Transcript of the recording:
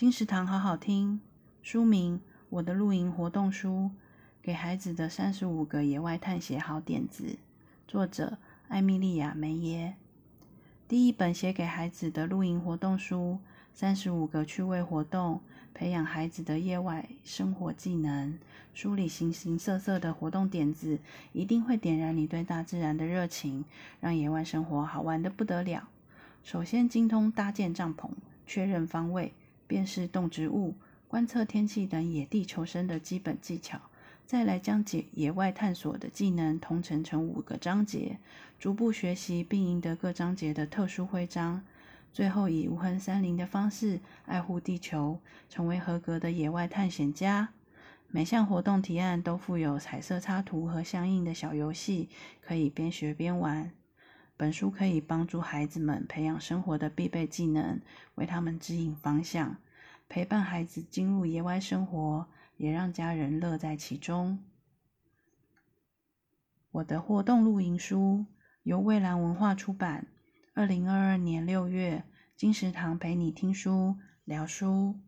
金石堂好好听，书名《我的露营活动书》，给孩子的三十五个野外探险好点子，作者艾米莉亚梅耶。第一本写给孩子的露营活动书，三十五个趣味活动，培养孩子的野外生活技能。书里形形色色的活动点子，一定会点燃你对大自然的热情，让野外生活好玩的不得了。首先，精通搭建帐篷、确认方位。辨识动植物、观测天气等野地求生的基本技巧，再来将解野外探索的技能统整成五个章节，逐步学习并赢得各章节的特殊徽章，最后以无痕山林的方式爱护地球，成为合格的野外探险家。每项活动提案都附有彩色插图和相应的小游戏，可以边学边玩。本书可以帮助孩子们培养生活的必备技能，为他们指引方向，陪伴孩子进入野外生活，也让家人乐在其中。我的活动露营书由蔚蓝文化出版，二零二二年六月，金石堂陪你听书聊书。